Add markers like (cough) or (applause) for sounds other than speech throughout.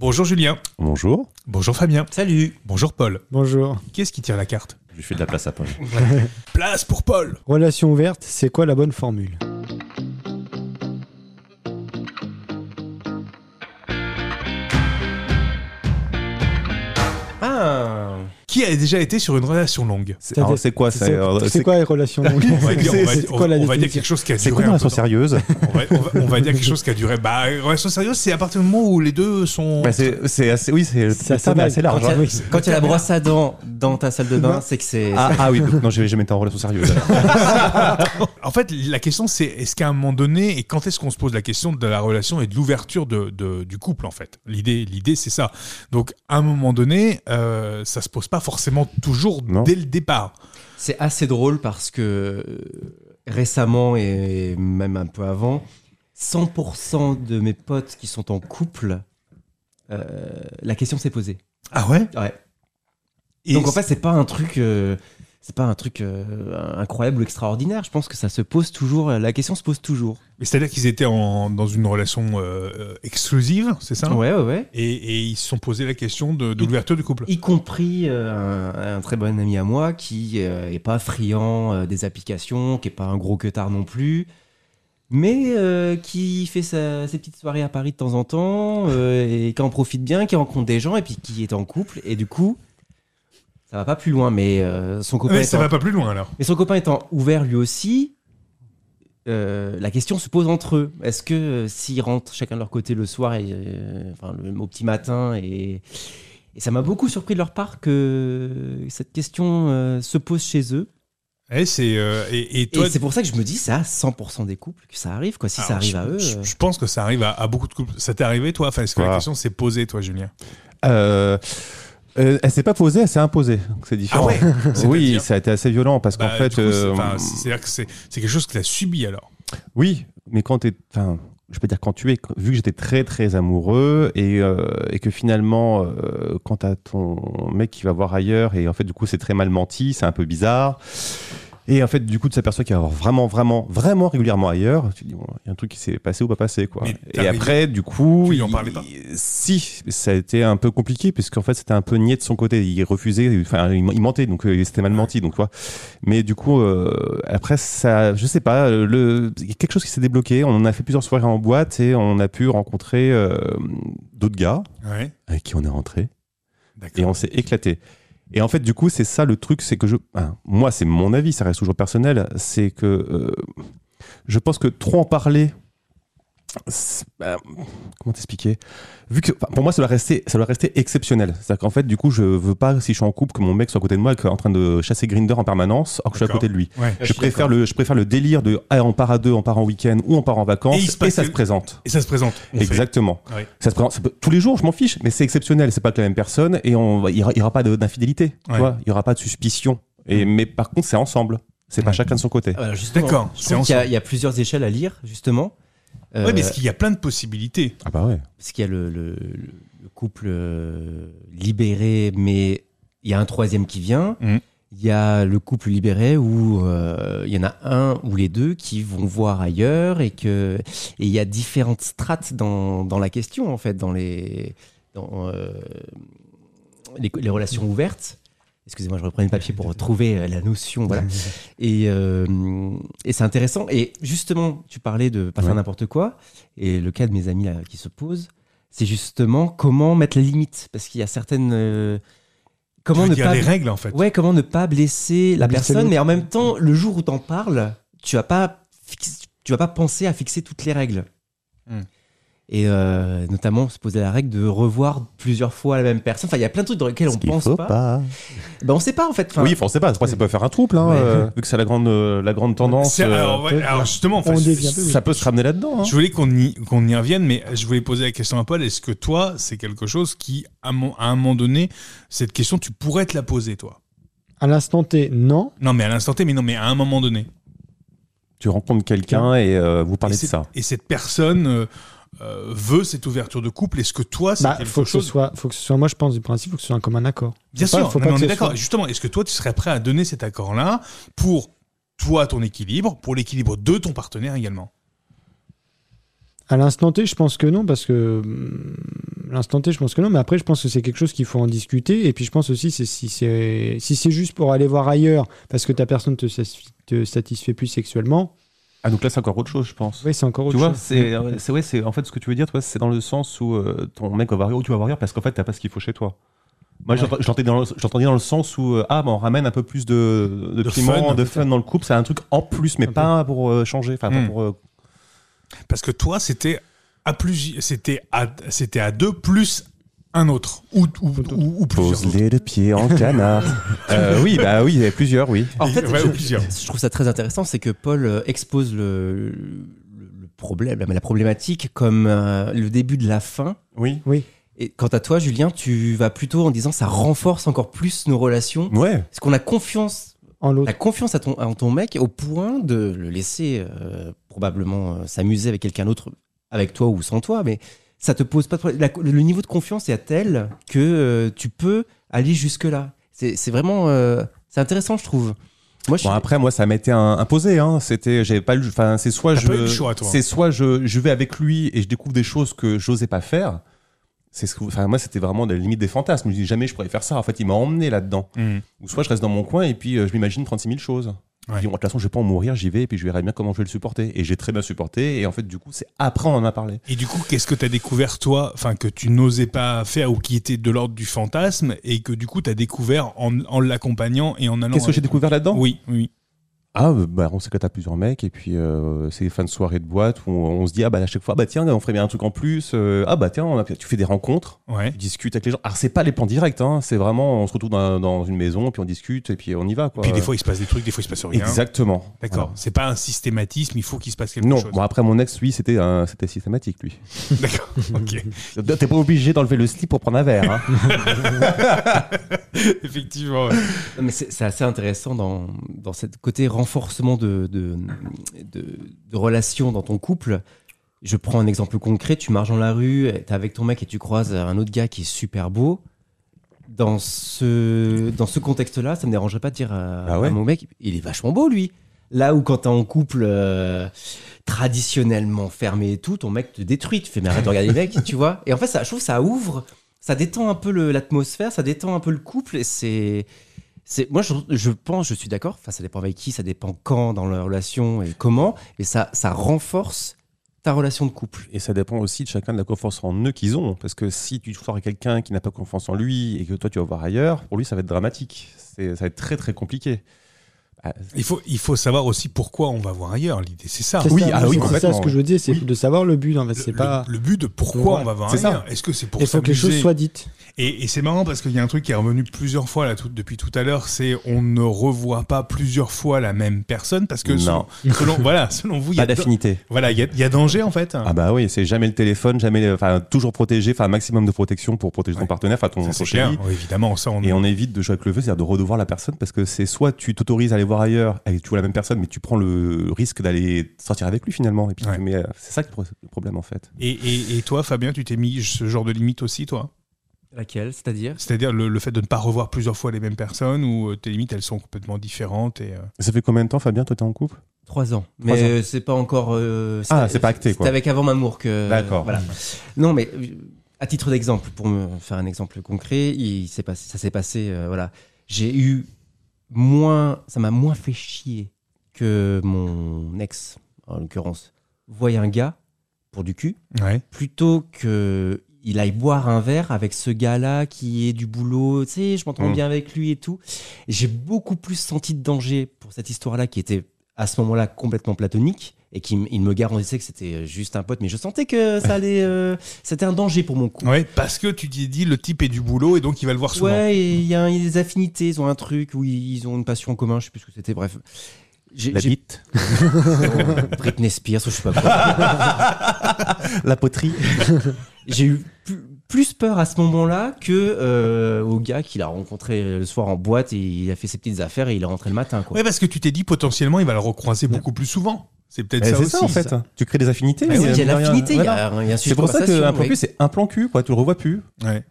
Bonjour Julien. Bonjour. Bonjour Fabien. Salut. Bonjour Paul. Bonjour. Qui est-ce qui tire la carte Je lui fais de la place à Paul. (laughs) Place pour Paul. Relation ouverte, c'est quoi la bonne formule? Ah. Qui a déjà été sur une relation longue C'est quoi C'est c'est- quoi les relations longues On va (laughs) dire, on va- C'est on quoi la va- on va dire définition quelque chose qui a C'est duré quoi une un relation sérieuse On va, on dire quelque chose qui a duré. Bah, relation sérieuse, c'est à partir du moment où les deux sont. Bah, c'est assez, oui, c'est assez Quand large. il y a, oui. quand il y a la brosse à dents dans ta salle de bain, c'est que c'est. Ah, ah oui, non, j'ai jamais été en relation sérieuse. (laughs) En fait, la question, c'est est-ce qu'à un moment donné, et quand est-ce qu'on se pose la question de la relation et de l'ouverture de, de- du couple, en fait? L'idée, l'idée, c'est ça. Donc, à un moment donné, euh, ça se pose pas forcément toujours Non. dès le départ. C'est assez drôle parce que euh, récemment et même un peu avant, 100% de mes potes qui sont en couple, euh, la question s'est posée. Ah ouais? Ouais. Et Donc en fait, c'est pas un truc, euh, c'est pas un truc euh, incroyable ou extraordinaire. Je pense que ça se pose toujours. La question se pose toujours. Mais C'est-à-dire qu'ils étaient en- dans une relation euh, euh, exclusive, c'est ça? Ouais, ouais, ouais. et, et ils se sont posé la question de, de l'ouverture du couple. Y compris euh, un, un très bon ami à moi qui euh, est pas friand euh, des applications, qui est pas un gros queutard non plus, mais euh, qui fait sa- ses petites soirées à Paris de temps en temps euh, et qui en profite bien, qui rencontre des gens et puis qui est en couple et du coup ça va pas plus loin. Mais euh, son copain Mais ça étant- va pas plus loin alors. mais son copain étant ouvert lui aussi. euh, la question se pose entre eux. Est-ce que euh, s'ils rentrent chacun de leur côté le soir et euh, enfin le, au petit matin et, et ça m'a beaucoup surpris de leur part que cette question euh, se pose chez eux. Et c'est euh, et, et toi. et c'est pour ça que je me dis c'est à 100% des couples que ça arrive quoi. Si ça arrive je, à eux. je- je pense que ça arrive à, à beaucoup de couples. Ça t'est arrivé toi? Enfin, est-ce que la question s'est posée toi, Julien? Euh, euh, elle s'est pas posée, elle s'est imposée. Donc, C'est différent. Ah ouais (laughs) Oui, C'est-à-dire ça a été assez violent parce qu'en Bah, fait, coup, c'est- euh, enfin, c'est-à-dire que c'est c'est quelque chose que tu as subi alors. oui, mais quand t'es, enfin, je peux dire quand tu es, vu que j'étais très très amoureux et, euh, et que finalement, euh, quand t'as ton mec qui va voir ailleurs et en fait du coup c'est très mal menti, c'est un peu bizarre. Et en fait, du coup, tu t'aperçois qu'il va vraiment, vraiment, vraiment régulièrement ailleurs. Tu te dis, bon, il y a un truc qui s'est passé ou pas passé, quoi. Et après, du coup. Tu lui en il- parlais pas Si, ça a été un peu compliqué, puisqu'en fait, c'était un peu niais de son côté. Il refusait, enfin, il il mentait, donc euh, c'était mal menti, donc, tu vois. Mais du coup, euh, après, ça, je sais pas, le, il y a quelque chose qui s'est débloqué. On a fait plusieurs soirées en boîte et on a pu rencontrer euh, d'autres gars Ouais. avec qui on est rentré et on s'est éclaté. Et en fait, du coup, c'est ça le truc, c'est que je, moi, c'est mon avis, ça reste toujours personnel, c'est que euh, je pense que trop en parler, bah, comment t'expliquer? Vu que, pour moi, ça doit rester, ça doit rester exceptionnel. C'est-à-dire qu'en fait, du coup, je veux pas, si je suis en couple, que mon mec soit à côté de moi, et qu'il soit en train de chasser Grinder en permanence, alors que je suis à côté de lui. Ouais. je préfère le, je préfère le délire de, ah, on part à deux, on part en week-end, ou on part en vacances, Et se ça se présente. Et ça se présente. Exactement. Ouais. Ça se présente ça peut- tous les jours, je m'en fiche, mais c'est exceptionnel. C'est pas que la même personne et on, il y aura, il y aura pas d'infidélité, Ouais. Il y aura pas de suspicion. Et mais par contre, c'est ensemble. C'est pas Ouais. chacun de son côté. D'accord, y, il y a plusieurs échelles à lire justement. Ouais, Euh, mais est-ce qu'il y a plein de possibilités? Ah bah ouais. parce qu'il y a le, le- le couple euh, libéré, mais il y a un troisième qui vient. Mhm. Il y a le couple libéré où euh, il y en a un ou les deux qui vont voir ailleurs et que et il y a différentes strates dans, dans la question en fait dans les dans euh, les, les relations ouvertes. Excusez-moi, je reprends le papier pour retrouver euh, la notion. Voilà. (laughs) Et, euh, et c'est intéressant. Et justement, tu parlais de pas faire Ouais. n'importe quoi. Et le cas de mes amis là, qui se pose, c'est justement comment mettre la limite. Parce qu'il y a certaines. euh, comment ne dire pas. les règles en fait. Ouais, comment ne pas blesser la Blesser personne, mais en même temps, le jour où t'en parles, tu vas pas tu vas pas penser à fixer toutes les règles. Hmm. Et euh, notamment se poser la règle de revoir plusieurs fois la même personne. Enfin, il y a plein de trucs dans lesquels on pense faut pas. pas. Ben, on sait pas en fait. Enfin, oui, enfin, on sait pas. Après, ça peut faire un trouble, hein, Ouais. euh, vu que c'est la grande, euh, la grande tendance. Euh, alors, ouais, alors, justement, enfin, je- peu, ça peut se ramener là-dedans. hein. Je voulais qu'on y, qu'on y revienne, mais je voulais poser la question à Paul. Est-ce que toi, c'est quelque chose qui, à, mon- à un moment donné, cette question, tu pourrais te la poser, toi? À l'instant T, non. Non, mais à l'instant T, mais non, mais à un moment donné. Tu rencontres quelqu'un et euh, vous parlez et de ça. Et cette personne euh, euh, veut cette ouverture de couple. Est-ce que toi, c'est Bah, quelque faut que, ce soit, faut que ce soit, moi je pense du principe, faut que ce soit un commun accord. Bien Faut pas- sûr, faut non, pas mais on est d'accord. soit- Justement, est-ce que toi, tu serais prêt à donner cet accord-là pour toi, ton équilibre, pour l'équilibre de ton partenaire également? À l'instant T, je pense que non, parce que hum, L'instant T, je pense que non, mais après, je pense que c'est quelque chose qu'il faut en discuter. Et puis, je pense aussi, c'est si c'est si c'est juste pour aller voir ailleurs parce que ta personne te, te satisfait plus sexuellement, Ah, donc là, c'est encore autre chose, je pense. oui, c'est encore autre Tu vois, chose. c'est euh, c'est ouais, c'est en fait ce que tu veux dire, toi, c'est dans le sens où euh, ton mec va voir ou tu vas voir parce qu'en fait t'as pas ce qu'il faut chez toi. Moi, Ouais. j'entendais dans, dans le sens où euh, ah, bah, on ramène un peu plus de, de, De piment, fun. de fun dans le couple, c'est un truc en plus, mais Un pas pour euh, changer, enfin pas Hmm. pour. euh, Parce que toi, c'était à plus, c'était à, c'était à deux plus un autre ou, ou, ou, ou plusieurs. autres. Pose les deux pieds en canard. (laughs) Euh, oui, bah oui, il y a plusieurs, oui. En fait, Ouais, je, ou plusieurs. je trouve ça très intéressant, c'est que Paul euh, expose le, le, le problème, la problématique comme euh, le début de la fin. Oui. Et quant à toi, Julien, tu vas plutôt en disant ça renforce encore plus nos relations. Ouais. Parce qu'on a confiance, En l'autre. la confiance à ton, à ton mec au point de le laisser euh, probablement euh, s'amuser avec quelqu'un d'autre, avec toi ou sans toi, mais ça te pose pas de problème. La- le niveau de confiance est à tel que euh, tu peux aller jusque là. C'est vraiment, euh, c'est intéressant, je trouve. Moi, je Bon suis- après moi ça m'était imposé hein. C'était j'avais pas enfin c'est soit je pas eu le choix, toi. c'est soit je, je vais avec lui et je découvre des choses que j'osais pas faire. C'est ce que enfin moi c'était vraiment la limite des fantasmes. Je me dis jamais je pourrais faire ça. En fait, il m'a emmené là-dedans. Mhm. Ou soit je reste dans mon coin et puis euh, je m'imagine 36 000 choses. Je Ouais. dis, bon, de toute façon, je vais pas en mourir, j'y vais et puis je verrai bien comment je vais le supporter. Et j'ai très bien supporté. Et en fait, du coup, c'est après on en a parlé. Et du coup, qu'est-ce que tu as découvert, toi, enfin, que tu n'osais pas faire ou qui était de l'ordre du fantasme et que du coup, tu as découvert en, en l'accompagnant et en allant. Qu'est-ce que j'ai découvert là-dedans? Oui, oui. Ah, euh, bah, on s'éclate à plusieurs mecs et puis euh, c'est des fins de soirée de boîte où on, on se dit, ah bah à chaque fois, bah tiens, on ferait bien un truc en plus. euh, ah bah tiens, on a- tu fais des rencontres. Ouais. tu discutes avec les gens. Alors, c'est pas les plans directs, hein, c'est vraiment, on se retrouve dans, dans une maison, puis on discute, et puis on y va. Quoi. Puis des fois, il se passe des trucs, des fois, il se passe rien. Exactement. D'accord. Voilà. C'est pas un systématisme, il faut qu'il se passe quelque Non, chose. bon, après, mon ex, lui, c'était c'était systématique, lui. (laughs) D'accord. Ok. (laughs) T'es pas obligé d'enlever le slip pour prendre un verre. Hein. (laughs) (laughs) Effectivement. ouais. Non, mais c'est c'est assez intéressant dans, dans ce côté renforcement de, de, de, de relations dans ton couple. Je prends un exemple concret, tu marches dans la rue, t'es avec ton mec et tu croises un autre gars qui est super beau. Dans ce, dans ce contexte-là, ça me dérangerait pas de dire à, Ah ouais à mon mec, il est vachement beau lui. Là où quand t'es en couple euh, traditionnellement fermé et tout, ton mec te détruit, tu fais mais arrête de regarder les mecs, (laughs) tu vois. Et en fait, ça, je trouve que ça ouvre, ça détend un peu l'atmosphère, ça détend un peu le couple et c'est... Moi, je, pense, je suis d'accord. Ça dépend avec qui, ça dépend quand dans la relation et comment. Et ça, ça renforce ta relation de couple. Et ça dépend aussi de chacun de la confiance en eux qu'ils ont. Parce que si tu sors avec quelqu'un qui n'a pas confiance en lui et que toi tu vas voir ailleurs, pour lui ça va être dramatique. Ça va être très très compliqué. Ah, Il faut, il faut savoir aussi pourquoi on va voir ailleurs. L'idée, c'est ça. C'est Oui, ça, ah oui, c'est ça ce que je veux dire, c'est Oui. de savoir le but en fait. C'est Le, pas. le but de pourquoi Ouais, on va voir c'est ça. ailleurs. Est-ce que c'est pour Il faut que les choses soient dites. Et, et c'est marrant parce qu'il y a un truc qui est revenu plusieurs fois là, tout- depuis tout à l'heure, c'est on ne revoit pas plusieurs fois la même personne parce que selon, Non. (laughs) selon- voilà, selon vous, il y a pas d'affinité. voilà, il y a, il y a danger en fait. Ah bah oui, c'est jamais le téléphone, jamais, enfin toujours protégé, enfin un maximum de protection pour protéger ton partenaire, enfin ton, Ça, ton c'est chéri. clair. Oui, évidemment, ça on. Et on évite de jouer avec le feu, c'est-à-dire de redevoir la personne, parce que c'est soit tu t'autorises à aller voir ailleurs et tu vois la même personne, mais tu prends le risque d'aller sortir avec lui finalement. Et puis Ouais. tu mets- c'est ça le pro- le problème en fait. Et, et- et toi, Fabien, tu t'es mis ce genre de limite aussi, toi? Laquelle? C'est-à-dire? C'est-à-dire le, le fait de ne pas revoir plusieurs fois les mêmes personnes ou euh, tes limites elles sont complètement différentes et. euh, Ça fait combien de temps, Fabien, toi t'es en couple? Trois ans. Trois Mais euh, c'est pas encore. euh, Ah, c'est pas acté, quoi. C'était avec avant Mamour que. D'accord. Voilà. Non, mais euh, à titre d'exemple, pour me faire un exemple concret, il s'est passé, ça s'est passé. euh, voilà. J'ai eu moins. Ça m'a moins fait chier que mon ex, en l'occurrence, voyait un gars pour du cul Ouais. plutôt que il aille boire un verre avec ce gars-là qui est du boulot, tu sais, je m'entends Mm. bien avec lui et tout. J'ai beaucoup plus senti de danger pour cette histoire-là qui était à ce moment-là complètement platonique et qui m- il me garantissait que c'était juste un pote, mais je sentais que ça allait, euh, (laughs) c'était un danger pour mon couple. Ouais, parce que tu t'es dit le type est du boulot et donc il va le voir souvent. Ouais, il y, a des affinités, ils ont un truc où ils ont une passion en commun, je sais plus ce que c'était, bref. J'ai, La j'ai- bite, (laughs) Britney Spears, ou je sais pas quoi. (laughs) la poterie. J'ai eu plus, plus peur à ce moment-là que euh, au gars qu'il a rencontré le soir en boîte et il a fait ses petites affaires et il est rentré le matin. Quoi. Ouais, parce que tu t'es dit potentiellement il va le recroiser beaucoup plus souvent. C'est peut-être ça c'est aussi. ça en fait. Tu crées des affinités. Ah mais oui, il y a l'affinité, voilà. C'est pour ça qu'un plan cul, c'est un plan cul, quoi. Tu le revois plus. Ouais.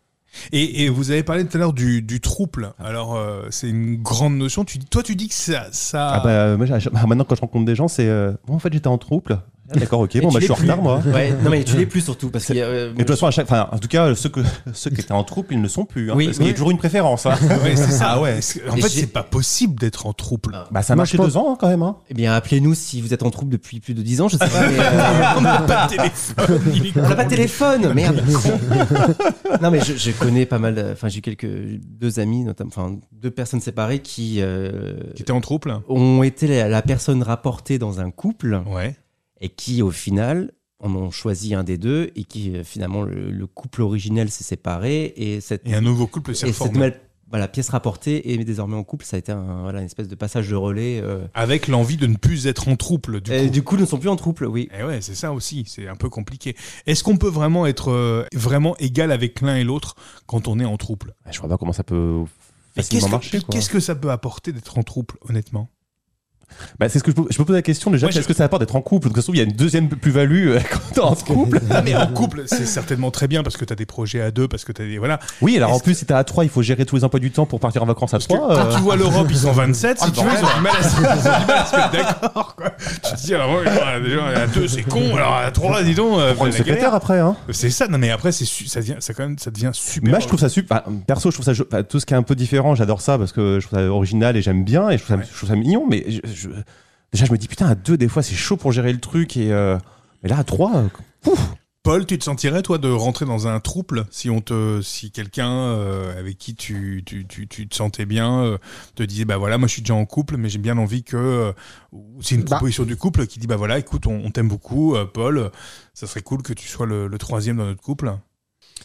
Et, et vous avez parlé tout à l'heure du, du trouble. Alors, euh, c'est une grande notion. Tu, toi, tu dis que ça. ça... Ah bah, moi, j'ai- maintenant, quand je rencontre des gens, c'est. euh, bon, en fait, j'étais en trouble. Ah, D'accord, ok. Et Bon, bah, je suis en retard, moi. Ouais, non mais tu l'es plus surtout parce que. euh, Mais de toute façon, à chaque, enfin, en tout cas, ceux, que, (laughs) ceux qui étaient en troupe, ils ne sont plus. Hein, Oui, parce qu'il y a oui. toujours une préférence. Hein. (laughs) Ouais, c'est ça. Ah ouais. En Et fait, j'ai- c'est pas possible d'être en trouble. Bah, ça Moi, je deux ans hein, quand même. Hein. Eh bien, appelez-nous si vous êtes en trouble depuis plus de 10 ans, je sais pas. Mais, (laughs) euh, On n'a pas de téléphone. il est on n'a pas de téléphone, merde. non mais je, je connais pas mal. de- Enfin, j'ai eu quelques deux amis, notamment, enfin deux personnes séparées qui euh, Qui était en trouble ont été la, la personne rapportée dans un couple Ouais. Et qui, au final, en ont choisi un des deux et qui, euh, finalement, le, le couple originel s'est séparé et cette Et un nouveau couple s'est et cette nouvelle voilà, pièce rapportée et désormais en couple, ça a été un, voilà, une espèce de passage de relais. euh. Avec l'envie de ne plus être en trouble, du Et coup. du coup, ils ne sont plus en trouble, oui. Et ouais, c'est ça aussi, c'est un peu compliqué. Est-ce qu'on peut vraiment être euh, vraiment égal avec l'un et l'autre quand on est en trouble Je vois pas comment ça peut facilement marcher. qu'est-ce que ça peut apporter d'être en trouble, honnêtement? Bah, c'est ce que je, peux- je me pose la question déjà. Moi, je- Est-ce que ça apporte d'être en couple De toute façon, il y a une deuxième plus-value euh, quand t'es en couple. (laughs) Ah, mais en couple, c'est certainement très bien parce que tu as des projets à deux, parce que tu as des. Voilà. Oui, alors en Est-ce plus, si t'es à 3, il faut gérer tous les emplois du temps pour partir en vacances à Parce que 3. quand tu vois l'Europe, ils sont 27, si Ah, tu veux, ils ont du mal à se, mettre d'accord, quoi. Tu te dis, alors, ouais, déjà, à deux, c'est con, alors à trois, dis donc, euh, la secrétaire galère. après. Hein. C'est ça, non, mais après, ça devient, ça quand même, ça devient super. Moi, je trouve ça super. perso, je trouve ça. tout ce qui est un peu différent, j'adore ça parce que je trouve ça original et j'aime bien et trouve, ça, je trouve ça mignon. Mais je- déjà, je me dis putain, à deux, des fois, c'est chaud pour gérer le truc. Et euh, mais là, à trois, pouf. Paul, tu te sentirais, toi, de rentrer dans un trouble si on te, si quelqu'un euh, avec qui tu, tu, tu, tu te sentais bien euh, te disait, bah voilà, moi je suis déjà en couple, mais j'ai bien envie que. euh, c'est une Bah. proposition du couple qui dit, bah voilà, écoute, on, on t'aime beaucoup, euh, Paul, ça serait cool que tu sois le, le troisième dans notre couple.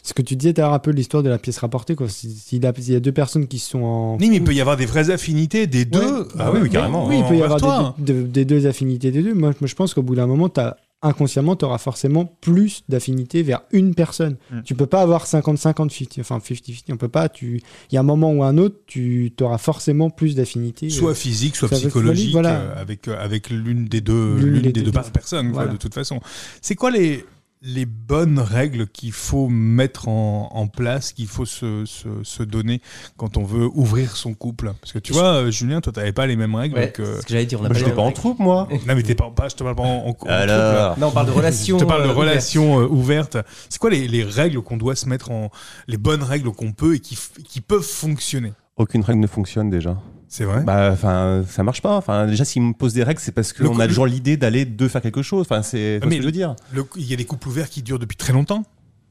Ce que tu disais, t'as un peu l'histoire de la pièce rapportée. Quoi. S'il y, a- deux personnes qui sont en. Oui, mais il peut y avoir des vraies affinités des deux. Ouais. Ah oui, oui, carrément. Oui, il peut y avoir toi. des, des deux affinités des deux. Moi, moi, je pense qu'au bout d'un moment, as, inconsciemment, tu auras forcément plus d'affinités vers une personne. Mm. Tu peux pas avoir 50-50, 50, enfin 50-50. On peut pas. Tu... Il y a un moment ou un autre, tu auras forcément plus d'affinités. Soit physique, soit psychologique, voilà. euh, avec, euh, avec l'une des deux, L'une des des deux. deux personnes, quoi, de toute façon. C'est quoi les, les bonnes règles qu'il faut mettre en, en place, qu'il faut se, se, se donner quand on veut ouvrir son couple Parce que tu vois, euh, Julien, toi, t'avais pas les mêmes règles. Ouais, donc, euh, c'est ce que j'allais dire. On n'a Bah, pas je les n'étais pas en troupe, moi. (laughs) Non, mais t'es pas, pas, je te parle pas en, en, en couple. là. Non, on parle de relations. Je te parle de euh, relations euh, ouvertes. C'est quoi les, les règles qu'on doit se mettre en. les bonnes règles qu'on peut et qui, qui peuvent fonctionner? Aucune règle ne fonctionne déjà. C'est vrai Bah, enfin, ça marche pas. Enfin, déjà, s'ils me posent des règles, c'est parce qu'on a toujours l'idée d'aller de faire quelque chose. Enfin, c'est c'est mais ce que je veux dire. Le- Il y a des couples ouverts qui durent depuis très longtemps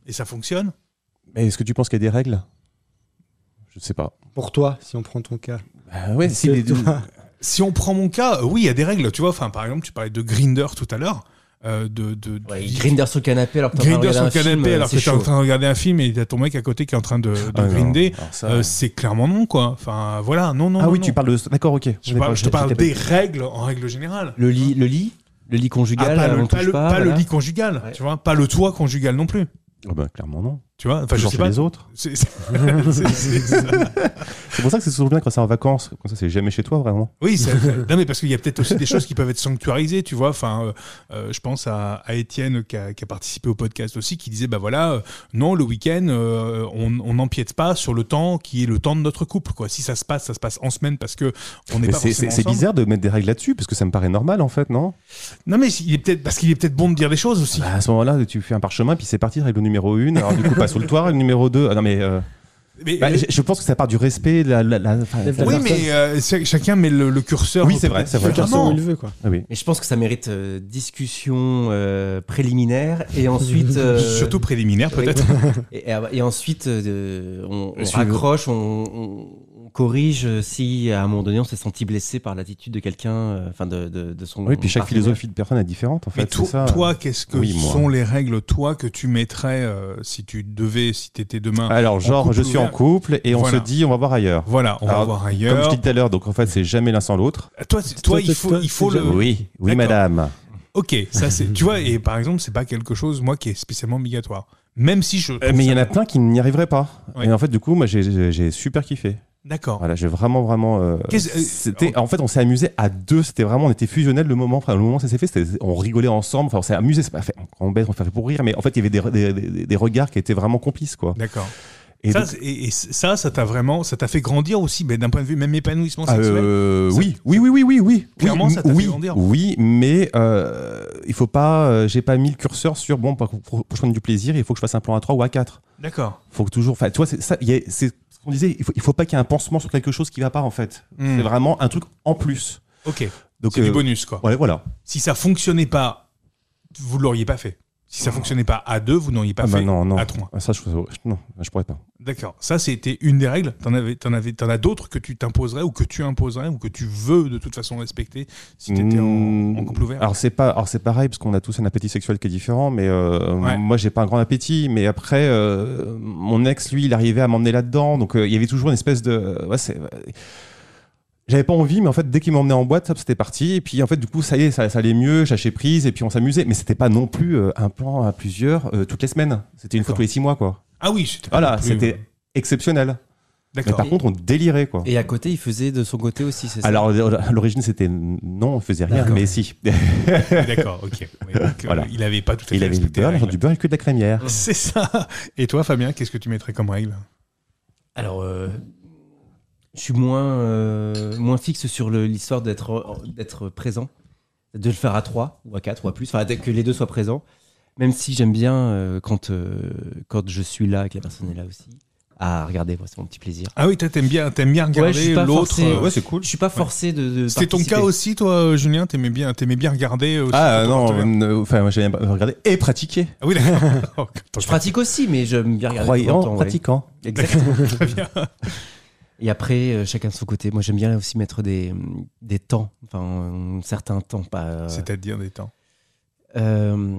et ça fonctionne Mais est-ce que tu penses qu'il y a des règles? Je sais pas. Pour toi, si on prend ton cas. Bah, ouais, si les on prend mon cas, oui, il y a des règles. Tu vois, enfin, par exemple, tu parlais de Grinder tout à l'heure. Euh, de, de, Ouais, de- Grinder sur le canapé alors que t'es en en train de regarder un film et t'as ton mec à côté qui est en train de, de Ah, grinder. Ça- Euh, c'est clairement non, quoi. Enfin, voilà, non, non. ah non, oui, non. tu parles de. D'accord, ok. Je, parle- je te parle des règles en règle générale. Le lit, le lit, le lit Ah, conjugal, pas on le, pas le- pas. pas le lit conjugal, Ouais. tu vois, pas le toit conjugal non plus. pas- Ah bah, clairement non. Tu vois, enfin, je sais pas. les autres. C'est (laughs) pour ça que c'est toujours bien quand c'est en vacances. Comme ça, c'est jamais chez toi, vraiment. Oui, non mais parce qu'il y a peut-être aussi des choses qui peuvent être sanctuarisées, tu vois. Enfin, euh, euh, je pense à, à Étienne qui a, qui a participé au podcast aussi, qui disait bah voilà, euh, non, le week-end, euh, on n'empiète pas sur le temps qui est le temps de notre couple, quoi. Si ça se passe, ça se passe en semaine parce que on n'est pas c'est bizarre de mettre des règles là-dessus parce que ça me paraît normal en fait, non? Non mais il est peut-être parce qu'il est peut-être bon de dire les choses aussi. Bah, À ce moment-là, tu fais un parchemin puis c'est parti, règle numéro 1. Alors du coup, (laughs) pas sous le toit, règle numéro 2. Ah, non mais euh, Mais- bah, je, je pense que ça part du respect. de La, la, la- enfin, La la- oui, mais euh, c'est- chacun met le, le curseur. Oui, c'est vrai, c'est vrai. différemment. où il veut, quoi. Ah oui. Mais je pense que ça mérite euh, discussion euh, préliminaire et ensuite. euh, (laughs) Surtout préliminaire peut-être. (laughs) Et, et ensuite, euh, on, on Suivre. raccroche, on corrige euh, si à un moment donné on s'est senti blessé par l'attitude de quelqu'un, euh, enfin de, de, de son. Oui, puis chaque partenaire. philosophie de personne est différente en fait. toi, c'est ça. toi, qu'est-ce que Oui, moi. sont les règles, toi, que tu mettrais euh, si tu devais, si t'étais demain Alors, genre, je suis en couple et on se dit, on va voir ailleurs. Voilà, on va voir Comme je ailleurs. dis tout à l'heure, donc en fait, c'est jamais l'un sans l'autre. Toi, c'est- toi, Toi, il faut, toi, il faut le. Oui, oui, madame. Ok, ça c'est. tu vois, et par exemple, c'est pas quelque chose, moi, qui est spécialement obligatoire. Même si je. Euh, mais il y en a plein qui n'y arriveraient pas. Ouais. Et en fait, du coup, moi, j'ai super kiffé. D'accord. Voilà, j'ai vraiment, vraiment. euh, euh, c'était, en fait, on s'est amusé à deux. C'était vraiment, on était fusionnels le moment. Enfin, le moment où ça s'est fait, on rigolait ensemble. Enfin, on s'est amusé. C'est pas fait, on bête, on fait pour rire. Mais en fait, il y avait des, des, regards qui étaient vraiment complices, quoi. D'accord. Et ça, donc- c'est- et, et ça, ça t'a vraiment, ça t'a fait grandir aussi, mais d'un point de vue même épanouissement Ah, sexuel. euh, oui, oui, oui, oui, oui, oui. Clairement, oui, ça t'a fait grandir. Oui, mais euh, il faut pas. euh, J'ai pas mis le curseur sur bon pour, pour, je prenne du plaisir, il faut que je fasse un plan à 3 ou à 4 D'accord. Faut que toujours. Enfin, tu vois, c'est qu'on disait. Il faut, il faut pas qu'il y ait un pansement sur quelque chose qui va pas en fait. Hmm. C'est vraiment un truc en plus. Ok. Donc C'est du euh, bonus, quoi. Ouais, voilà. Si ça fonctionnait pas, vous l'auriez pas fait. Si ça fonctionnait pas à deux, vous n'auriez pas Ah bah fait non, non. à trois. Ah, Ça, je, non, je pourrais pas. D'accord. Ça, c'était une des règles. T'en avais, t'en avais, t'en as d'autres que tu t'imposerais ou que tu imposerais ou que tu veux de toute façon respecter si t'étais en, Hmm, en couple ouvert? Alors c'est pas, alors c'est pareil parce qu'on a tous un appétit sexuel qui est différent, mais euh, Ouais. moi j'ai pas un grand appétit. Mais après, euh, mon ex lui, il arrivait à m'emmener là-dedans, donc euh, il y avait toujours une espèce de, ouais, c'est, j'avais pas envie, mais en fait dès qu'il m'emmenait en boîte, c'était parti. Et puis en fait du coup ça y est, ça, ça allait mieux, j'achais prise et puis on s'amusait. Mais c'était pas non plus euh, un plan à plusieurs euh, toutes les semaines. C'était une fois tous les six mois quoi. ah oui, c'était pas Voilà, plus- c'était exceptionnel. Mais par contre on délirait quoi. Et à côté, il faisait de son côté aussi, c'est ça? Alors à l'origine c'était non, on faisait rien, D'accord. mais si. (laughs) D'accord. Ok. Oui, donc, euh, Voilà. Il avait pas tout à fait il avait du beurre, du beurre et que de la crémière. C'est ça. Et toi, Fabien, qu'est-ce que tu mettrais comme règle? Alors, euh, je suis moins, euh, moins fixe sur l'histoire d'être d'être présent, de le faire à 3 ou à 4 ou à plus, enfin que les deux soient présents. Même si j'aime bien euh, quand, euh, quand je suis là et que la personne est là aussi. À regarder, moi, c'est mon petit plaisir. Ah oui, toi, t'aimes bien, t'aimes bien regarder l'autre. euh, Ouais, c'est cool. Je suis pas forcé de, de C'était ton cas aussi, toi, Julien? T'aimais bien, t'aimais bien regarder aussi Ah non, enfin moi j'aime bien regarder et pratiquer. Ah oui, d'accord. (laughs) Je pratique aussi, mais j'aime bien regarder. Croyant, temps, pratiquant. Exactement. (laughs) Très bien. Et après, euh, chacun de son côté. Moi, j'aime bien aussi mettre des, des temps, enfin, un certain temps. Pas, euh, C'est-à-dire des temps. euh,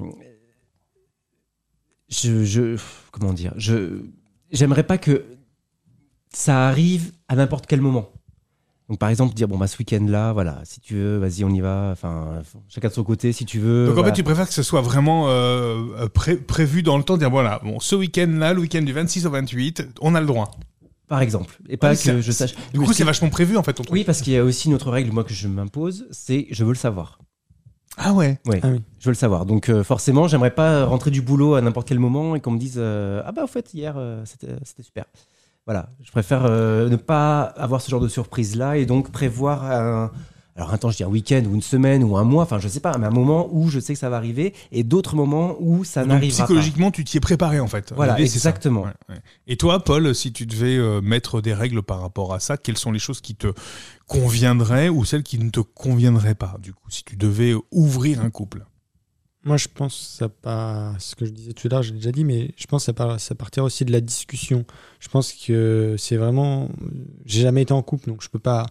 je, je, comment dire, je, j'aimerais pas que ça arrive à n'importe quel moment. Donc, par exemple, dire bon bah ce week-end-là, voilà, si tu veux, vas-y, on y va. Enfin, chacun de son côté, si tu veux. Donc en voilà. fait, tu préfères que ce soit vraiment euh, pré- prévu dans le temps, dire voilà, bon, ce week-end-là, le week-end du 26 au 28, on a le droit. Par exemple, et pas Ah, que je sache. Du coup, ce c'est vachement prévu en fait ton truc. Oui, parce qu'il y a aussi une autre règle, moi, que je m'impose, c'est je veux le savoir. Ah ouais. Oui, Ah oui. je veux le savoir. Donc euh, forcément, j'aimerais pas rentrer du boulot à n'importe quel moment et qu'on me dise euh, ah bah au fait hier euh, c'était super. Voilà, je préfère euh, ne pas avoir ce genre de surprise là et donc prévoir un alors un temps je dis un week-end ou une semaine ou un mois, enfin je sais pas, mais un moment où je sais que ça va arriver et d'autres moments où ça n'arrivera pas. psychologiquement, tu t'y es préparé en fait. Voilà, exactement. Ouais, ouais. Et toi, Paul, si tu devais euh, mettre des règles par rapport à ça, quelles sont les choses qui te conviendraient ou celles qui ne te conviendraient pas Du coup, si tu devais ouvrir un couple? Moi, je pense que ça part, ce que je disais tout à l'heure, j'ai déjà dit, mais je pense que ça, part, ça partir aussi de la discussion. Je pense que c'est vraiment. J'ai jamais été en couple, donc je peux pas,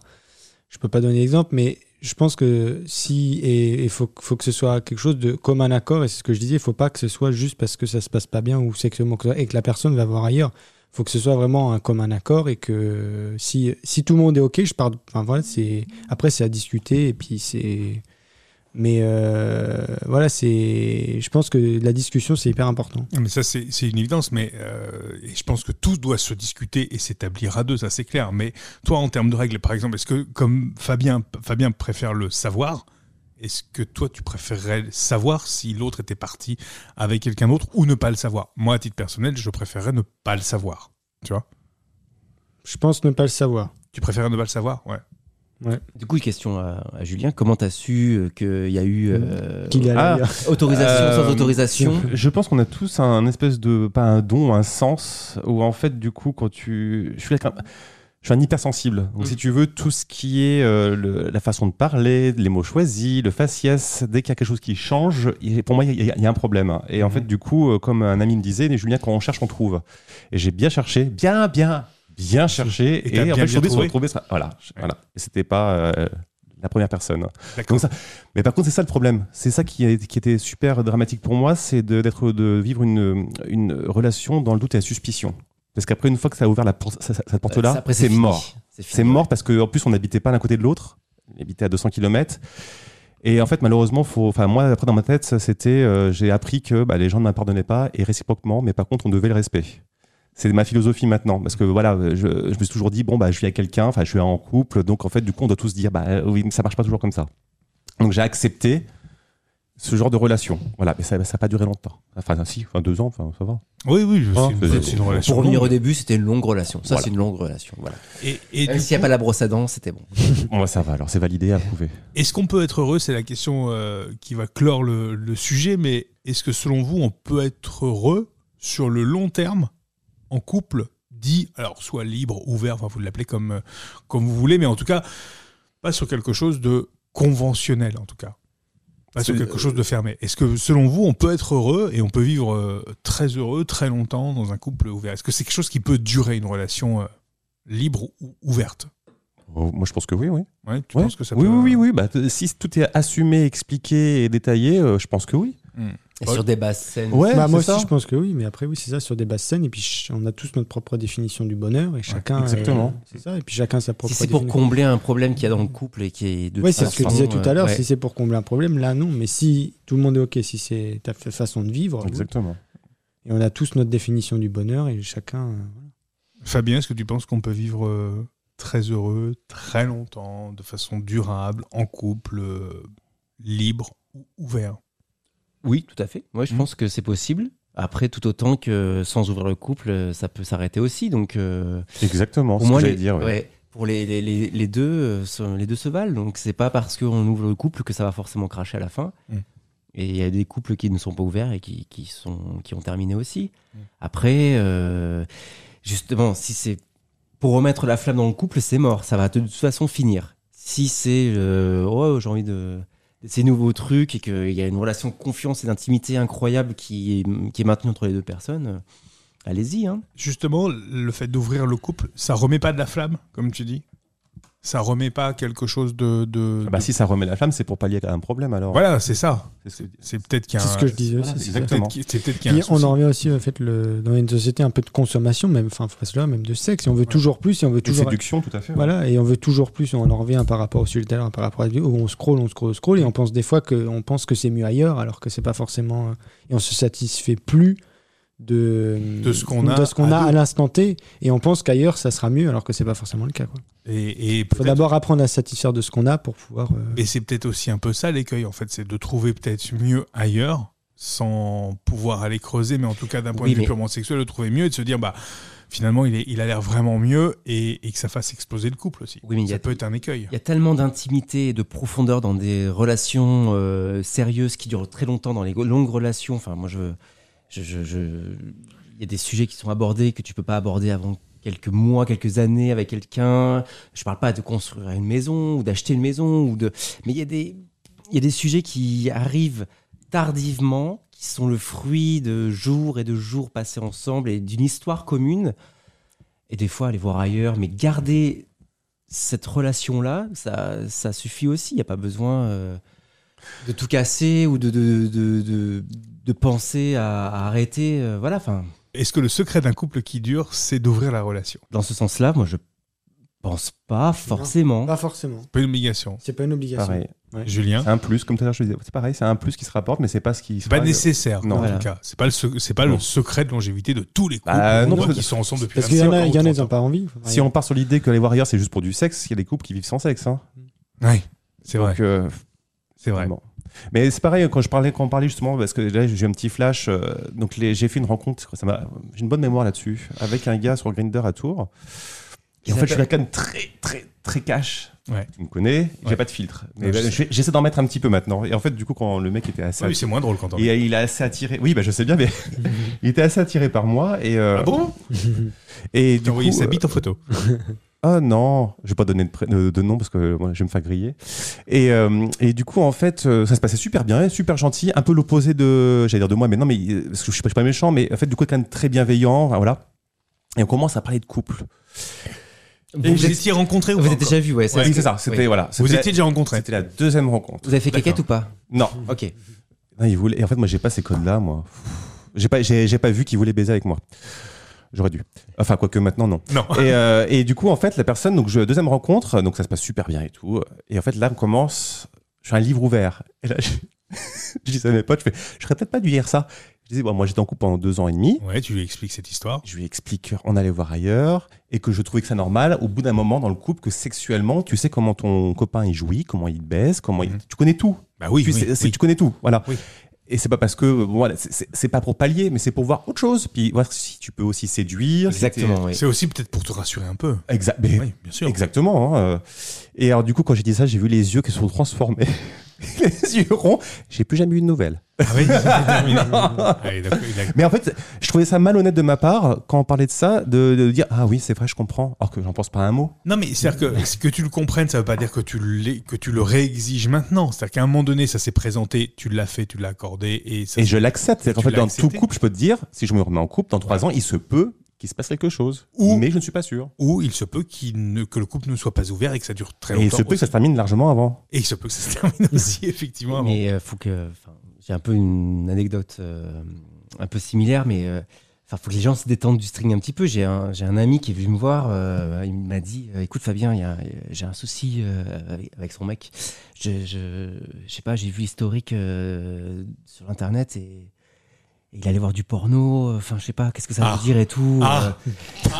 je peux pas donner d'exemple, mais je pense que si et il faut, faut que ce soit quelque chose de comme un accord, et c'est ce que je disais, il faut pas que ce soit juste parce que ça se passe pas bien ou sexuellement et que la personne va voir ailleurs. Il faut que ce soit vraiment un comme un accord et que si, si tout le monde est ok, je pars. Enfin voilà, c'est après c'est à discuter et puis c'est. Mais euh, voilà, c'est. Je pense que la discussion c'est hyper important. Mais ça, c'est une évidence, mais euh, je pense que tout doit se discuter et s'établir à deux, ça c'est clair. Mais toi, en termes de règles, par exemple, est-ce que, comme Fabien, Fabien préfère le savoir, est-ce que toi, tu préférerais savoir si l'autre était parti avec quelqu'un d'autre ou ne pas le savoir? Moi, à titre personnel, je préférerais ne pas le savoir. Tu vois Je pense ne pas le savoir. Tu préférais ne pas le savoir? Ouais. Du coup, une question à, à Julien comment t'as su euh, qu'il y a eu euh, Qu'il est allé Ah. ailleurs. autorisation Euh, sans autorisation (laughs) Je pense qu'on a tous un espèce de pas un don, un sens où en fait du coup quand tu je suis quelqu'un- je suis un hypersensible. Donc Mm. si tu veux tout ce qui est euh, le- la façon de parler, les mots choisis, le faciès, dès qu'il y a quelque chose qui change, il- pour moi il y, a- y a un problème. Et en Mhm. fait du coup euh, comme un ami me disait, Julien quand on cherche on trouve. Et j'ai bien cherché, bien bien bien cherché Et et, en bien, fait je suis ça. Voilà, Ouais. voilà. Et c'était pas euh, la première personne. D'accord. Donc ça- Mais par contre, c'est ça le problème. C'est ça qui, a- qui était super dramatique pour moi, c'est de, d'être, de vivre une, une relation dans le doute et la suspicion. Parce qu'après, une fois que ça a ouvert la porte, cette porte-là, après, c'est mort. fini, C'est ouais. mort parce qu'en plus, on n'habitait pas l'un côté de l'autre. On habitait à 200 km. Et en fait, malheureusement, faut, enfin, moi, après, dans ma tête, ça, c'était, euh, j'ai appris que bah, les gens ne m'appartenaient pas et réciproquement, mais par contre, on devait le respect. C'est ma philosophie maintenant, parce que voilà, je, je me suis toujours dit, bon, bah, je vis avec quelqu'un, enfin, je suis en couple, donc en fait, du coup, on doit tous dire, bah, oui, mais ça marche pas toujours comme ça. Donc, j'ai accepté ce genre de relation. Voilà, mais ça n'a pas duré longtemps. Enfin, si, enfin deux ans, enfin, ça va. Oui, oui, je- Ah, c'est une, c'est- c'est une relation. Pour revenir au début, c'était une longue relation. Ça, Voilà. c'est une longue relation. Voilà. Et, et Même du s'il n'y a pas la brosse à dents, c'était bon. (laughs) Bon, ça va, alors c'est validé, approuvé. Est-ce qu'on peut être heureux C'est la question euh, qui va clore le, le sujet, mais est-ce que selon vous, on peut être heureux sur le long terme? En couple dit, alors soit libre, ouvert, enfin vous l'appelez comme, euh, comme vous voulez, mais en tout cas, pas sur quelque chose de conventionnel en tout cas. Pas sur quelque chose de fermé. Est-ce que selon vous, on peut être heureux et on peut vivre euh, très heureux très longtemps dans un couple ouvert? Est-ce que c'est quelque chose qui peut durer une relation euh, libre ou ouverte? Oh, Moi, je pense que oui, oui. Ouais, tu Ouais. penses que ça oui, peut... oui, oui, oui. Bah, t- si tout est assumé, expliqué et détaillé, euh, je pense que oui. Et Ouais. sur des basses scènes. Ouais, Bah, moi aussi, je pense que oui, mais après, oui, c'est ça, sur des basses scènes. Et puis, on a tous notre propre définition du bonheur. Et chacun. exactement. euh, c'est ça. Et puis, chacun sa propre Si c'est pour combler un problème qu'il y a dans le couple et qui est de Oui, c'est ce que je façon, disais tout à euh, l'heure. ouais. Si c'est pour combler un problème, là, non. Mais si tout le monde est OK, si c'est ta fa- façon de vivre, oui. Exactement. et on a tous notre définition du bonheur et chacun. euh. Fabien, est-ce que tu penses qu'on peut vivre euh, très heureux, très longtemps, de façon durable, en couple, euh, libre ou ouvert? Oui, tout à fait. Moi, je Mhm. pense que c'est possible. Après, tout autant que sans ouvrir le couple, ça peut s'arrêter aussi. Donc, euh, Exactement. pour C'est ce moi, que j'allais dire. ouais. ouais, pour les, les, les, les deux, euh, les deux se valent. Donc, c'est pas parce qu'on ouvre le couple que ça va forcément cracher à la fin. Mhm. Et il y a des couples qui ne sont pas ouverts et qui, qui, sont, qui ont terminé aussi. Mhm. Après, euh, justement, si c'est pour remettre la flamme dans le couple, c'est mort. Ça va de toute façon finir. Si c'est oh, j'ai envie de ces nouveaux trucs et qu'il y a une relation de confiance et d'intimité incroyable qui est, maintenue entre les deux personnes, euh, allez-y. Hein. Justement, le fait d'ouvrir le couple, ça remet pas de la flamme, comme tu dis? Ça remet pas quelque chose de... de- Bah, de- si ça remet la flamme, c'est pour pallier à un problème alors. Voilà, c'est ça. C'est peut-être qu'il y a C'est ce que je disais Voilà, aussi. c'est exactement. peut-être qu'il- C'est peut-être qu'il y a un on souci. en revient aussi au fait le, dans une société un peu de consommation, même enfin face là, même de sexe. Et on veut toujours plus, et on veut toujours. séduction, tout à fait. Voilà, et on veut toujours plus. On en revient par rapport au sujet tout à l'heure, par rapport à où on scrolle, on scrolle, on scrolle, et on pense des fois que on pense que c'est mieux ailleurs, alors que c'est pas forcément. euh, Et on se satisfait plus de De ce qu'on a de ce qu'on à a deux. à l'instant T, et on pense qu'ailleurs ça sera mieux, alors que c'est pas forcément le cas. Quoi. Et, et Il faut d'abord apprendre à se satisfaire de ce qu'on a pour pouvoir. euh, Et c'est peut-être aussi un peu ça l'écueil, en fait, c'est de trouver peut-être mieux ailleurs, sans pouvoir aller creuser, mais en tout cas d'un point Oui, de vue mais- purement sexuel, de trouver mieux et de se dire, bah, finalement, il, est, il a l'air vraiment mieux et, et que ça fasse exploser le couple aussi. Oui, mais il y ça a- peut être un écueil. Il y a tellement d'intimité et de profondeur dans des relations euh, sérieuses qui durent très longtemps, dans les longues relations. Enfin, moi, je, je, il y a des sujets qui sont abordés que tu peux pas aborder avant quelques mois, quelques années avec quelqu'un. Je parle pas de construire une maison ou d'acheter une maison ou de, mais il y a des, il y a des sujets qui arrivent tardivement, qui sont le fruit de jours et de jours passés ensemble et d'une histoire commune. Et des fois, aller voir ailleurs, mais garder cette relation-là, ça, ça suffit aussi. Il n'y a pas besoin euh, de tout casser ou de, de, de, de, de penser à, à arrêter. euh, voilà, enfin, Est-ce que le secret d'un couple qui dure, c'est d'ouvrir la relation? Dans ce sens-là, moi, je pense pas forcément. Pas forcément. Pas une obligation. C'est pas une obligation. Pareil. Julien? C'est un plus, comme tout à l'heure je disais. C'est pareil, c'est un plus qui se rapporte, mais c'est pas ce qui. C'est pas sera- nécessaire, Non. en Voilà. tout cas. C'est pas, le, sec- c'est pas le Non. secret de longévité de tous les couples Bah, non, qui parce que- sont ensemble depuis Parce qu'il y en 25 a, il y en a, ils n'ont 30 pas envie. Si on part sur l'idée que les warriors c'est juste pour du sexe, il y a des couples qui vivent sans sexe. Hein. Ouais, c'est vrai. Donc, euh, C'est vrai. Bon. Mais c'est pareil quand je parlais quand on parlait justement parce que là j'ai eu un petit flash euh, donc les- j'ai fait une rencontre ça m'a j'ai une bonne mémoire là-dessus avec un gars sur Grinder à Tours et en fait je suis quelqu'un de très très très cash Ouais. tu me connais j'ai Ouais. pas de filtre mais j'essaie d'en mettre un petit peu maintenant et en fait du coup quand le mec était assez Oui, c'est moins drôle quand on et euh, il est assez attiré oui bah je sais bien mais (laughs) il était assez attiré par moi et euh, Ah bon? et du coup, sa bite en photo. (laughs) ah non, je vais pas donner de, pré- de- de nom parce que moi, je vais me faire griller. Et, euh, et du coup, en fait, euh, ça se passait super bien, super gentil, un peu l'opposé de, j'allais dire de moi, mais non, mais euh, parce que je suis pas, je suis pas méchant, mais en fait, du coup, quelqu'un de très bienveillant, voilà. Et on commence à parler de couple. Et vous étiez rencontrés ou Vous encore déjà vu, ouais. Oui, c'est ça. C'était Oui. voilà. Vous étiez déjà rencontrés. C'était la deuxième rencontre. Vous avez fait caquette ou pas? Non, Ok. non, il voulait. Et en fait, moi, j'ai pas ces codes-là, moi. J'ai pas, j'ai, j'ai pas vu qu'il voulait baiser avec moi. J'aurais dû. Enfin, quoique maintenant, non. Non. Et, euh, et du coup, en fait, la personne, donc je, deuxième rencontre, donc ça se passe super bien et tout. Et en fait, là, on commence. Je fais un livre ouvert. Et là, je, (laughs) je dis à mes potes, je fais, je serais peut-être pas dû lire ça. Je disais, bon, moi, j'étais en couple pendant deux ans et demi. Ouais, tu lui expliques cette histoire. Je lui explique qu'on allait voir ailleurs et que je trouvais que c'est normal, au bout d'un moment dans le couple, que sexuellement, tu sais comment ton copain il jouit, comment il te baise, comment il... Mhm. tu connais tout. Bah oui, Puis oui, oui. tu connais tout, voilà. Oui. Et c'est pas parce que bon, voilà, c'est- pas pour pallier, mais c'est pour voir autre chose. Puis voir si tu peux aussi séduire. si Exactement, oui. C'est aussi peut-être pour te rassurer un peu. Exact. mais- Oui, bien sûr. Exactement. hein, euh. Et alors du coup, quand j'ai dit ça, j'ai vu les yeux qui se sont transformés, (laughs) les yeux ronds. J'ai plus jamais eu de nouvelles. Ah oui, (laughs) terminé. Ah, il a- Mais en fait, je trouvais ça malhonnête de ma part quand on parlait de ça, de, de dire ah oui, c'est vrai, je comprends, alors que j'en pense pas un mot. Non, mais c'est-à-dire que, que tu le comprennes, ça veut pas dire que tu, l'es- que tu le réexiges maintenant. C'est-à-dire qu'à un moment donné, ça s'est présenté, tu l'as fait, tu l'as accordé, et ça Et je l'accepte. C'est-à-dire qu'en fait, l'as dans accepté. tout couple, je peux te dire, si je me remets en couple, dans trois ans, il se peut qu'il se passe quelque chose. Ou- mais je ne suis pas sûr. Ou il se peut qu'il ne, que le couple ne soit pas ouvert et que ça dure très Et il longtemps. se peut que ça se termine largement avant. Et il se peut que ça se termine (laughs) aussi, effectivement. avant. Mais euh, faut que. J'ai un peu une anecdote euh, un peu similaire, mais euh, enfin, faut que les gens se détendent du string un petit peu. J'ai un, j'ai un ami qui est venu me voir. euh, il m'a dit Écoute, Fabien, il y a- j'ai un souci euh, avec, avec son mec. Je, je, je sais pas, j'ai vu l'historique euh, sur internet et. Et Il allait voir du porno, enfin je sais pas, qu'est-ce que ça Ah. veut dire et tout. Ah.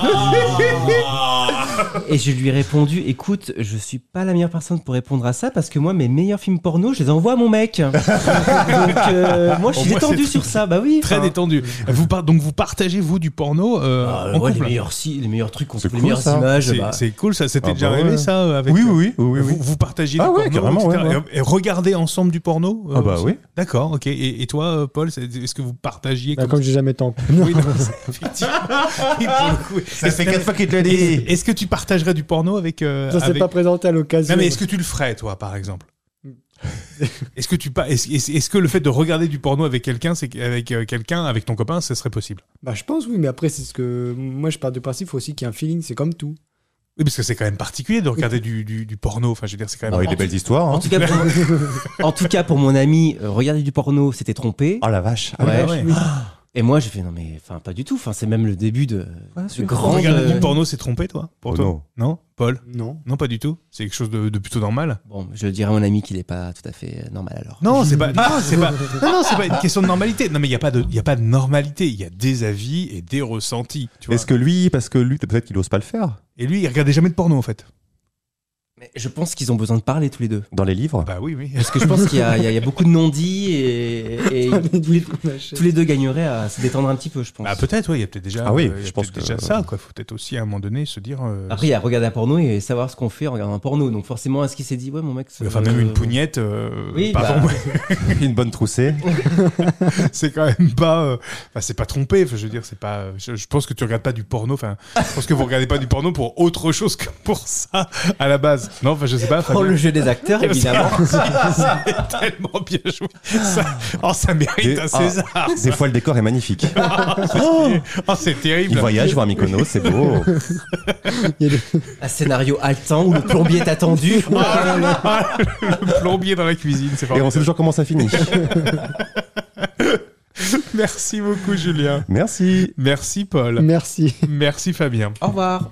euh, et je lui ai répondu, écoute, je suis pas la meilleure personne pour répondre à ça parce que moi, mes meilleurs films porno, je les envoie à mon mec. (laughs) Donc, euh, moi, je suis détendu sur ça. Bah oui. Très enfin. détendu. Vous par- donc vous partagez vous du porno euh, Ah, en ouais, les meilleurs, si, les meilleurs trucs, on C'est trouve les cool, meilleures ça. images. C'est bah, c'est cool, ça. C'était Ah déjà bah arrivé ouais. ça avec. Oui, euh, oui, oui, oui, Vous, oui. vous partagez Ah du ouais, porno, carrément, etc. ouais, ouais. Et, et regardez ensemble du porno. euh, Ah bah aussi oui. D'accord, ok. Et, et toi, Paul, est-ce que vous partagiez Bah, comme comme j'ai jamais couple. (laughs) Oui, non, c'est- effectivement. (laughs) Et pour le coup, est-ce- fois qu'il te le Est-ce est-ce que tu partagerais du porno avec. euh, Ça s'est avec- pas présenté à l'occasion. Non, mais est-ce que tu le ferais, toi, par exemple (laughs) Est-ce que tu pas est-ce, est-ce- est-ce que le fait de regarder du porno avec quelqu'un, c'est avec euh, quelqu'un, avec ton copain, ce serait possible? Bah, je pense, oui, mais après, c'est ce que. Moi, je pars du principe, il faut aussi qu'il y ait un feeling, c'est comme tout. Oui, parce que c'est quand même particulier de regarder du, du, du porno. Enfin, je veux dire, c'est quand même. Non, il y a des belles histoires. en, Hein. tout cas, pour, (laughs) en tout cas, pour mon ami, euh, regarder du porno, c'était trompé. Oh la vache. Ah Ouais. ouais. Et moi, j'ai fait non, mais enfin, pas du tout. Enfin, c'est même le début de, grande. Regarder du euh, porno, c'est trompé, toi Pour Oh toi non. Non Paul Non. Non, pas du tout. C'est quelque chose de, de plutôt normal. Bon, je dirais à mon ami qu'il est pas tout à fait euh, normal alors. Non, c'est pas. (laughs) Non, c'est pas. Non, non, c'est pas une question de normalité. Non, mais il y a pas de, il y a pas de normalité. Il y a des avis et des ressentis. Est-ce que lui, parce que lui, peut-être qu'il ose pas le faire Et lui, il regardait jamais de porno, en fait. Mais je pense qu'ils ont besoin de parler tous les deux. dans les livres Bah oui, oui. Parce que je pense qu'il y, a- il y a- il y a beaucoup de non-dits et, et Les tous, les, deux gagneraient à se détendre un petit peu, je pense. Bah peut-être, oui. Il y a peut-être déjà. Ah oui, euh, il je pense que- déjà ça, quoi. Faut peut-être aussi à un moment donné se dire. euh, Après, il y a regarder un porno et savoir ce qu'on fait en regardant un porno. Donc forcément, est-ce qu'il s'est dit, ouais, mon mec... Enfin, même euh, une pougnette. euh, Oui, pardon, bah, (laughs) Une bonne troussée. (laughs) c'est quand même pas. euh, Enfin, c'est pas trompé. Enfin, je veux dire, c'est pas. Je, je pense que tu regardes pas du porno. Enfin, je pense que vous regardez pas du porno pour autre chose que pour ça à la base. Non, enfin, je sais pas. Oh, Fabien. le jeu des acteurs, (laughs) évidemment. (laughs) C'est tellement bien joué. Ça, oh, ça mérite Et- un ah. César. Des fois, le décor est magnifique. (laughs) Oh, c'est Il terrible. voyage voir Mykonos, c'est beau. Il y a des- un scénario haletant où le plombier est attendu. le plombier dans la cuisine, c'est Et on formidable. sait toujours comment ça finit. Merci beaucoup, Julien. Merci. Merci, Paul. Merci. Merci, Fabien. Au revoir.